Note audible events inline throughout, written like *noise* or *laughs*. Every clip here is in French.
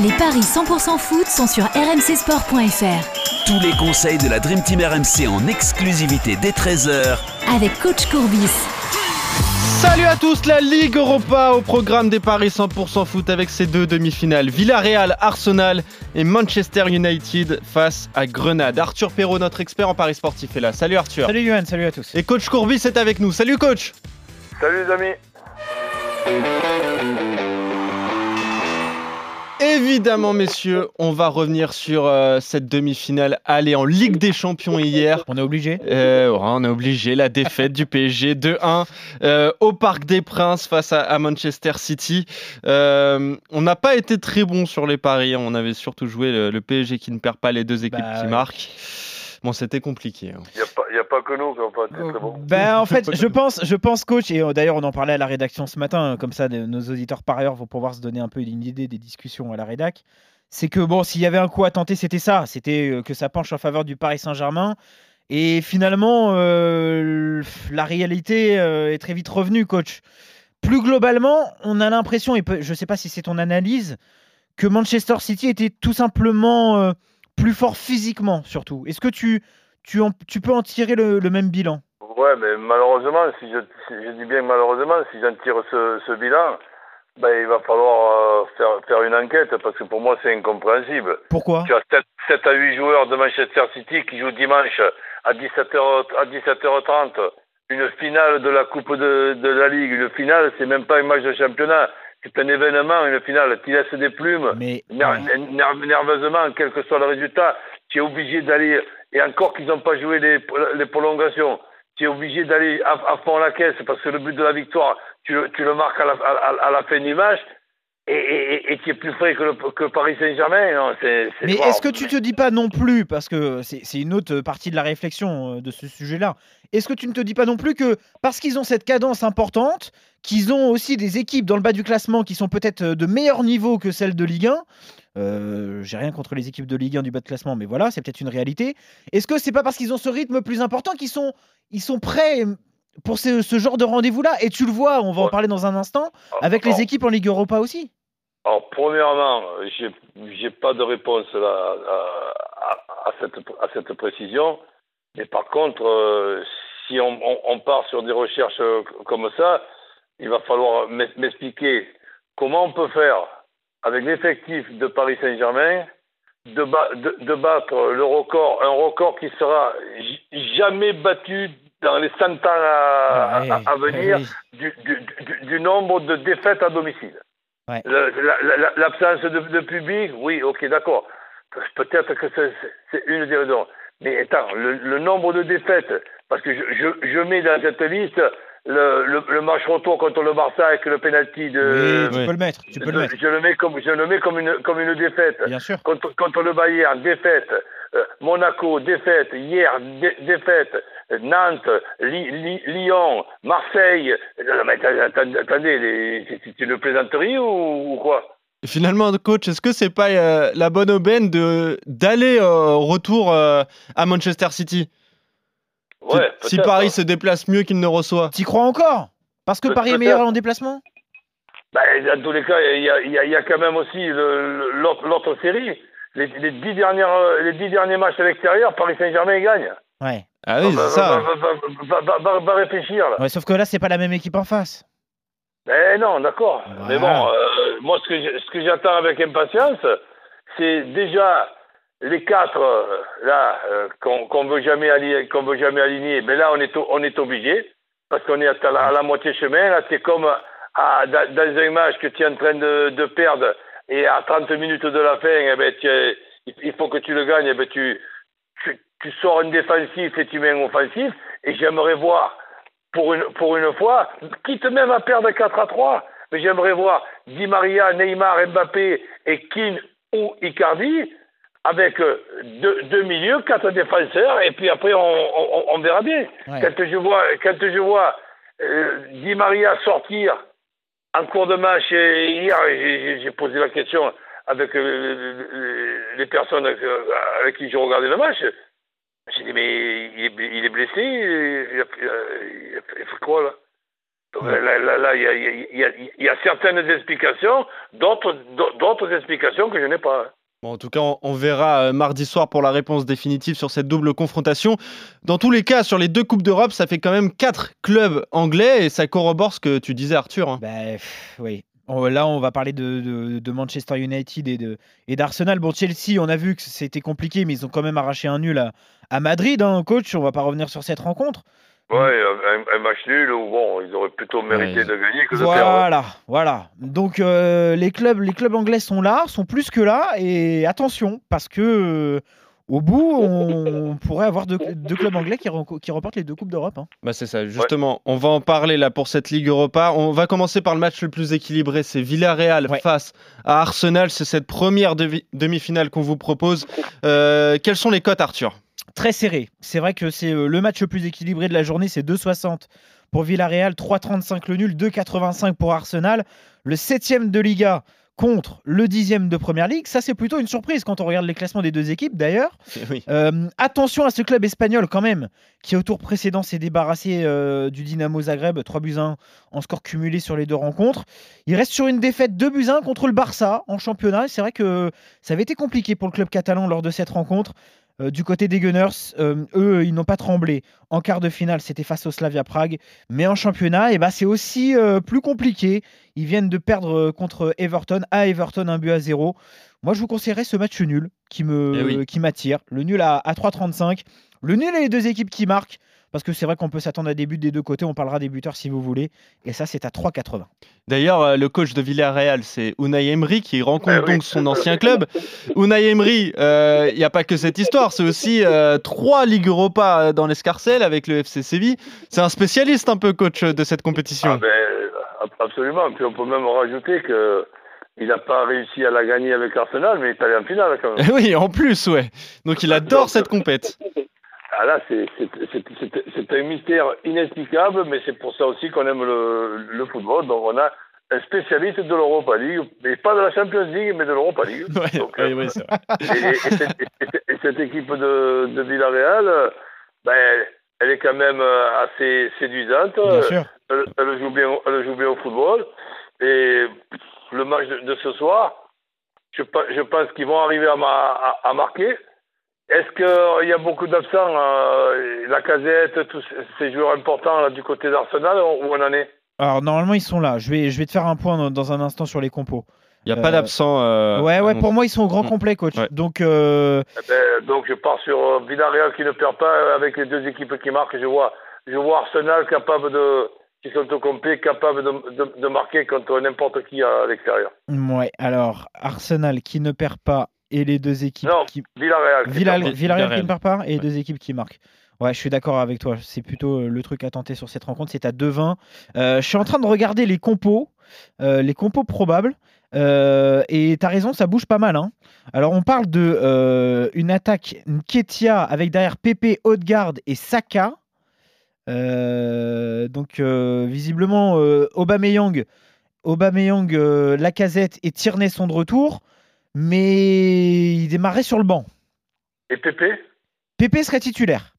Les paris 100% foot sont sur rmcsport.fr. Tous les conseils de la Dream Team RMC en exclusivité dès 13h Avec coach Courbis. Salut à tous, la Ligue Europa au programme des paris 100% foot avec ses deux demi-finales. Villarreal, Arsenal et Manchester United face à Grenade. Arthur Perrault, notre expert en paris sportif est là. Salut Arthur. Salut Yohan, salut à tous. Et coach Courbis est avec nous. Salut coach. Salut les amis. Évidemment, messieurs, on va revenir sur euh, cette demi-finale allée en Ligue des Champions hier. On est obligé Euh, ouais, On est obligé. La défaite du PSG 2-1 euh, au Parc des Princes face à, à Manchester City. On n'a pas été très bon sur les paris. hein. On avait surtout joué le, le PSG qui ne perd pas les deux équipes Bah, qui ouais. marquent. Bon, c'était compliqué. hein. Il n'y a, pas- y a pas que nous qui pas été très bons. Ben en fait, *laughs* je pense, je pense coach, et euh, d'ailleurs on en parlait à la rédaction ce matin, euh, comme ça de- nos auditeurs par ailleurs vont pouvoir se donner un peu une idée des discussions à la rédac. C'est que bon, s'il y avait un coup à tenter, c'était ça, c'était euh, que ça penche en faveur du Paris Saint-Germain. Et finalement, euh, la réalité est très vite revenue, coach. Plus globalement, on a l'impression, et je ne sais pas si c'est ton analyse, que Manchester City était tout simplement euh, plus fort physiquement, surtout. Est-ce que tu, tu, en- tu peux en tirer le, le même bilan? Ouais, mais malheureusement, si je, si je dis bien malheureusement, si j'en tire ce, ce bilan, ben, il va falloir euh, faire, faire une enquête parce que pour moi, c'est incompréhensible. Pourquoi? Tu as 7, 7 à 8 joueurs de Manchester City qui jouent dimanche à 17h, à 17h30 une finale de la Coupe de, de la Ligue. Une finale, c'est même pas un match de championnat. C'est un événement, une finale. Tu laisses des plumes. Mais Ner- ouais. ner- nerveusement, quel que soit le résultat, tu es obligé d'aller, et encore qu'ils n'ont pas joué les, les prolongations, tu es obligé d'aller à, à fond la caisse parce que le but de la victoire, tu, le- tu le marques à la, à, à la fin du match et, et, et tu es plus frais que, le, que Paris Saint-Germain. c'est- c'est- Mais wow. est-ce que tu te dis pas non plus, parce que c'est c'est une autre partie de la réflexion euh, de ce sujet-là, est-ce que tu ne te dis pas non plus que parce qu'ils ont cette cadence importante, qu'ils ont aussi des équipes dans le bas du classement qui sont peut-être euh, de meilleur niveau que celles de Ligue 1, euh, j'ai rien contre les équipes de Ligue 1 du bas de classement, mais voilà, c'est peut-être une réalité. Est-ce que c'est pas parce qu'ils ont ce rythme plus important qu'ils sont, ils sont prêts pour ce, ce genre de rendez-vous-là Et tu le vois, on va en parler dans un instant, avec les équipes en Ligue Europa aussi. Alors, premièrement, j'ai pas de réponse là, à, cette, à cette précision. Mais par contre, euh, si on, on- on part sur des recherches euh, comme ça, il va falloir m'ex- m'expliquer comment on peut faire avec l'effectif de Paris Saint-Germain de, ba- de- de battre le record, un record qui sera jamais battu dans les 100 ans à, Ah, ouais, à- à venir ouais, du, du- du- du nombre de défaites à domicile. Ouais. Le- la- la- L'absence de, de public, oui, ok, d'accord. Peut-être que c'est une des raisons. Mais attends, le, le nombre de défaites, parce que je, je, je mets dans cette liste le, le, le match retour contre le Barça avec le penalty de. Oui, tu peux le mettre, tu peux le mettre, je le mets comme je le mets comme une comme une défaite bien sûr. contre, contre le Bayern, défaite. Euh, Monaco, défaite. Hier, dé- défaite. Nantes, Li- Li- Lyon, Marseille. Euh, non, mais attendez, les- c'est une plaisanterie ou, ou quoi? Et Finalement, coach, est-ce que c'est pas euh, la bonne aubaine de d'aller euh, au retour euh, à Manchester City? Si- Ouais, si, peut-être. Paris se déplace mieux qu'il ne reçoit. T'y crois encore? Parce que Paris est meilleur en déplacement? Ben, dans tous les cas, il y a, il y a- il y a quand même aussi l'autre série. Les, les, dix dernières, les dix derniers matchs à l'extérieur, Paris Saint-Germain gagne. Ouais. Ah oui, va, c'est ça. va, va, réfléchir là. ouais. Sauf que là, c'est pas la même équipe en face. Ben non, d'accord. Voilà. Mais bon, euh, moi, ce que j'ai- ce que j'attends avec impatience, c'est déjà les quatre euh, là euh, qu'on qu'on veut jamais aligner, qu'on veut jamais aligner. Mais là, on est on est obligé parce qu'on est à la, à la moitié chemin. Là, c'est comme à- dans, un match que tu es en train de, de perdre et à 30 minutes de la fin, eh ben, tu il il faut que tu le gagnes. Eh ben, tu, tu, tu sors un défensif et tu mets un offensif. Et j'aimerais voir pour une, pour une fois, quitte même à perdre 4 à 3, mais j'aimerais voir Di Maria, Neymar, Mbappé et Keane ou Icardi avec euh, deux, deux milieux, quatre défenseurs, et puis après on, on, on verra bien. Ouais. Quand je vois, quand je vois euh, Di Maria sortir en cours de match, et hier j'ai posé la question avec euh, les personnes avec, avec qui j'ai regardé le match, j'ai dit, mais il est, il est blessé il a, il a- il a fait quoi là? Donc, Là, là, là, il y, a, il y, a, il y a certaines explications, d'autres explications que je n'ai pas. Bon, en tout cas, on, on verra euh, mardi soir pour la réponse définitive sur cette double confrontation. Dans tous les cas, sur les deux Coupes d'Europe, ça fait quand même quatre clubs anglais et ça corrobore ce que tu disais, Arthur. hein. Bah, pff, oui. On- Là, on va parler de, de- de Manchester United et d'Arsenal. Bon, Chelsea, on a vu que c'était compliqué, mais ils ont quand même arraché un nul à, à Madrid, hein, coach. On va pas revenir sur cette rencontre. Ouais, un, un match nul où bon, ils auraient plutôt mérité Ouais. de gagner que de perdre. hein. Voilà, voilà. Donc euh, les clubs, les clubs anglais sont là, sont plus que là, et attention parce que euh, au bout, *laughs* on pourrait avoir deux, deux clubs anglais qui, re- qui remportent les deux coupes d'Europe. hein. Bah c'est ça, justement, on va en parler là pour cette Ligue Europa. On va commencer par le match le plus équilibré, c'est Villarreal Ouais. face à Arsenal. C'est cette première demi-finale qu'on vous propose. Euh, quelles sont les cotes, Arthur? Très serré. C'est vrai que c'est euh, le match le plus équilibré de la journée, c'est 2,60 pour Villarreal, 3,35 le nul, 2,85 pour Arsenal. Le septième de Liga contre le dixième de Première Ligue. Ça, c'est plutôt une surprise quand on regarde les classements des deux équipes d'ailleurs. *laughs* Oui. Euh, attention à ce club espagnol quand même, qui au tour précédent s'est débarrassé euh, du Dynamo Zagreb, 3 buts 1 en score cumulé sur les deux rencontres. Il reste sur une défaite 2 buts 1 contre le Barça en championnat. C'est vrai que ça avait été compliqué pour le club catalan lors de cette rencontre. Euh, du côté des Gunners, euh, eux, ils n'ont pas tremblé. En quart de finale, c'était face au Slavia Prague. Mais en championnat, eh ben, c'est aussi euh, plus compliqué. Ils viennent de perdre contre Everton, à Everton, un but à 0. Moi, je vous conseillerais ce match nul qui Eh oui. m'attire. Le nul à, à 3,35. Le nul et les deux équipes qui marquent. Parce que c'est vrai qu'on peut s'attendre à des buts des deux côtés. On parlera des buteurs si vous voulez. Et ça, c'est à 3,80. D'ailleurs, euh, le coach de Villarreal, c'est Unai Emery qui rencontre Eh donc son ancien club. *laughs* Unai Emery, euh, il n'y a pas que cette histoire, c'est aussi euh, trois Ligues Europa euh, dans l'escarcelle avec le FC Séville. C'est un spécialiste un peu coach de cette compétition. Ah ben, ab- absolument. Puis on peut même rajouter que il n'a pas réussi à la gagner avec Arsenal, mais il est allé en finale quand même. *laughs* oui, en plus, ouais. Donc il *laughs* adore cette compète. Ah là, c'est un mystère inexplicable, mais c'est pour ça aussi qu'on aime le, le football. Donc on a un spécialiste de l'Europa League, mais pas de la Champions League, mais de l'Europa League. *laughs* Ouais, Donc, ouais, euh, ouais, c'est vrai. *laughs* et, et cette, et cette- et cette équipe de, de Villarreal, ben, elle est quand même assez séduisante. Bien sûr. Elle, elle joue bien, elle joue bien au football. Et le match de, de ce soir, je, pe- je pense qu'ils vont arriver à, ma- à, à marquer. Est-ce qu'il y a beaucoup d'absents euh, La casette, tous ces- joueurs importants là, du côté d'Arsenal, où on en est? Alors, normalement, ils sont là. Je vais, je vais te faire un point dans, un instant sur les compos. Il n'y a pas Euh, d'absent. euh, ouais, ouais, pour moi, ils sont au grand Mm. complet, coach. Ouais. Donc, euh, Eh ben, Donc je pars sur Villarreal qui ne perd pas avec les deux équipes qui marquent. Je vois, je vois Arsenal capable de, qui sont au complet, capable de, de, de marquer contre n'importe qui à l'extérieur. ouais. Alors, Arsenal qui ne perd pas et les deux équipes Non, qui. Villarreal. perd Villarreal qui Villarreal. ne perd pas et les deux équipes qui marquent. Ouais, je suis d'accord avec toi. C'est plutôt euh, le truc à tenter sur cette rencontre. C'est à 2-20. Euh, je suis en train de regarder les compos, euh, les compos probables. Euh, et tu as raison, ça bouge pas mal. hein. Alors, on parle de euh, une attaque Nketia avec derrière Pepe, Odegaard et Saka. Euh, donc, euh, visiblement, euh, Aubameyang, Aubameyang euh, Lacazette et Tierney sont de retour. Mais il démarrait sur le banc. Et Pépé? Pépé serait titulaire.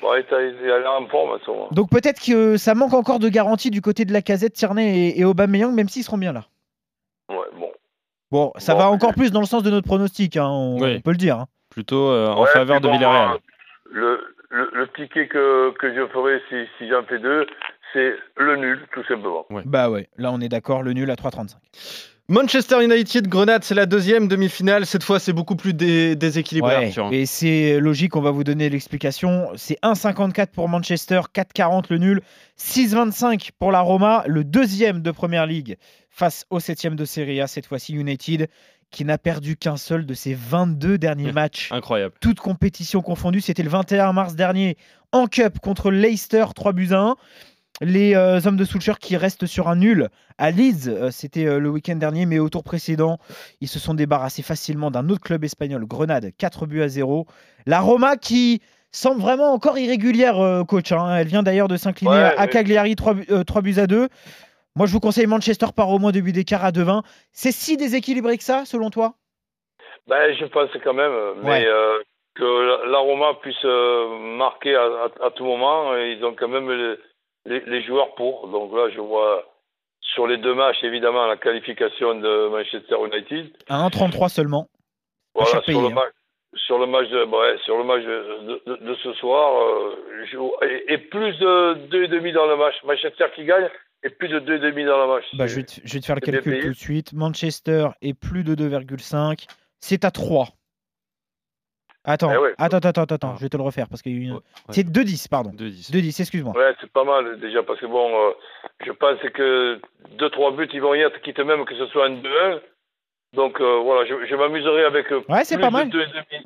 Bon, il est- il a l'air en forme à ce moment. Donc peut-être que ça manque encore de garantie du côté de la casette, Tierney et, et Aubameyang, même s'ils seront bien là. Ouais, bon. Bon, ça Bon, va encore plus dans le sens de notre pronostic, hein, on, Oui. on peut le dire. hein. Plutôt euh, en Ouais, faveur de bon, Villarreal. euh, Le, le, le ticket que, que je ferai si, si j'en fais deux, c'est le nul, tout simplement. Bah ouais, là on est d'accord, le nul à 3,35. Manchester United, Grenade, c'est la deuxième demi-finale. Cette fois, c'est beaucoup plus dé- déséquilibré, Ouais, Arthur. et c'est logique, on va vous donner l'explication. C'est 1,54 pour Manchester, 4,40 le nul, 6,25 pour la Roma, le deuxième de Première Ligue face au septième de Serie A, cette fois-ci United, qui n'a perdu qu'un seul de ses 22 derniers matchs. Incroyable. toutes compétitions confondues. C'était le 21 mars dernier en Cup contre Leicester, 3 buts à 1. Les euh, hommes de Solskjaer qui restent sur un nul à Leeds, euh, c'était euh, le week-end dernier, mais au tour précédent, ils se sont débarrassés facilement d'un autre club espagnol, Grenade, 4 buts à 0. La Roma qui semble vraiment encore irrégulière, coach. hein. Elle vient d'ailleurs de s'incliner Ouais, à, Cagliari, 3, buts- 3 buts à 2. Moi, je vous conseille Manchester par au moins 2 buts d'écart à 2-20. C'est si déséquilibré que ça, selon toi? Ben, je pense quand même, mais Ouais. que la- Roma puisse marquer à, à- à tout moment. Ils ont quand même le- les, les joueurs pour. Donc là, je vois sur les deux matchs, évidemment, la qualification de Manchester United. À 1,33 seulement. Voilà, sur, le hein. match, sur le match de, ouais, sur le match de, de- de ce soir, euh, je- et, et plus de 2,5 dans le match. Manchester qui gagne et plus de 2,5 dans le match. Bah, je, vais te, je vais te faire le calcul tout de suite. Manchester est plus de 2,5. C'est à 3. Attends, Eh ouais. attends, attends, attends, attends, Ah. je vais te le refaire parce qu'il y a une... Ouais, C'est 2,10, pardon. 2-10. 2,10, excuse-moi. Ouais, c'est pas mal déjà parce que bon, euh, je pense que 2-3 buts ils vont y être, quitte même que ce soit un 2-1. Donc euh, voilà, je, je m'amuserai avec euh, Ouais, c'est pas de mal. 2,5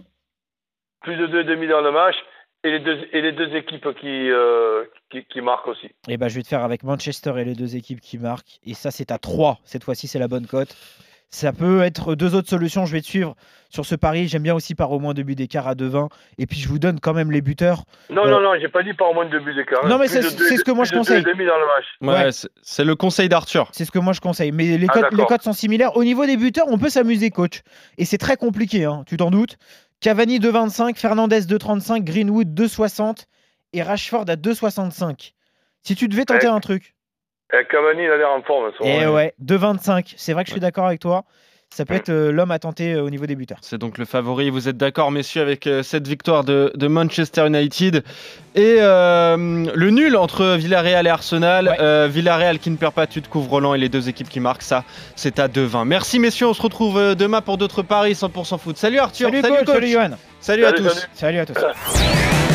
plus de 2,5 dans le match et les deux, et les deux équipes qui, euh, qui, qui marquent aussi. Et bah, je vais te faire avec Manchester et les deux équipes qui marquent. Et ça, c'est à 3. Cette fois-ci, c'est la bonne cote. Ça peut être deux autres solutions. Je vais te suivre sur ce pari. J'aime bien aussi par au moins deux buts d'écart à 2,20. Et puis, je vous donne quand même les buteurs. Non, Euh, non, non, j'ai pas dit par au moins de 2 buts d'écart. Non, mais c'est- deux- ce que moi, je conseille. 2,5 dans le match. Ouais, Ouais. c'est- le conseil d'Arthur. C'est ce que moi je conseille. Mais les Ah, codes, les d'accord. codes sont similaires. Au niveau des buteurs, on peut s'amuser, coach. Et c'est très compliqué, hein, tu t'en doutes. Cavani 2,25, Fernandez 2,35, Greenwood 2,60 et Rashford à 2,65. Si tu devais tenter Ouais. un truc. Eh, Cavani, il a l'air en forme. ce Et moment. ouais, 2,25. C'est vrai que je suis d'accord avec toi. Ça peut être euh, l'homme à tenter euh, au niveau des buteurs. C'est donc le favori. Vous êtes d'accord, messieurs, avec euh, cette victoire de, de Manchester United et euh, le nul entre Villarreal et Arsenal. Ouais. Euh, Villarreal qui ne perd pas, tu te couvres Roland et les deux équipes qui marquent ça. C'est à 2-20. Merci, messieurs. On se retrouve demain pour d'autres paris 100% foot. Salut Arthur. Salut, coach, salut Johan. Salut à Salut, tous. salut. Salut à tous. *laughs*